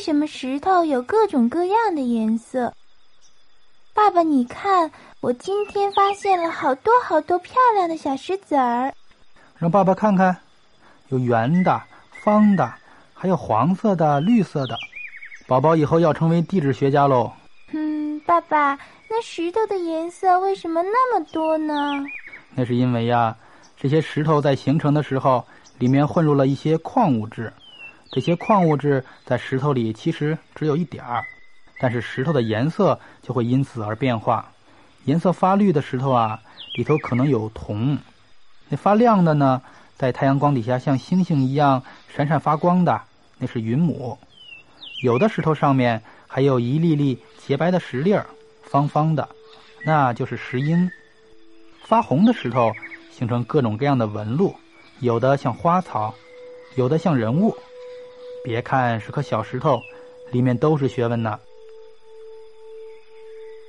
什么石头有各种各样的颜色？爸爸，你看，我今天发现了好多好多漂亮的小石子儿。让爸爸看看，有圆的、方的，还有黄色的、绿色的。宝宝以后要成为地质学家喽。嗯，爸爸，那石头的颜色为什么那么多呢？那是因为呀，这些石头在形成的时候，里面混入了一些矿物质。这些矿物质在石头里其实只有一点儿，但是石头的颜色就会因此而变化。颜色发绿的石头啊，里头可能有铜；那发亮的呢，在太阳光底下像星星一样闪闪发光的，那是云母。有的石头上面还有一粒粒洁白的石粒儿，方方的，那就是石英。发红的石头形成各种各样的纹路，有的像花草，有的像人物。别看是颗小石头，里面都是学问呢。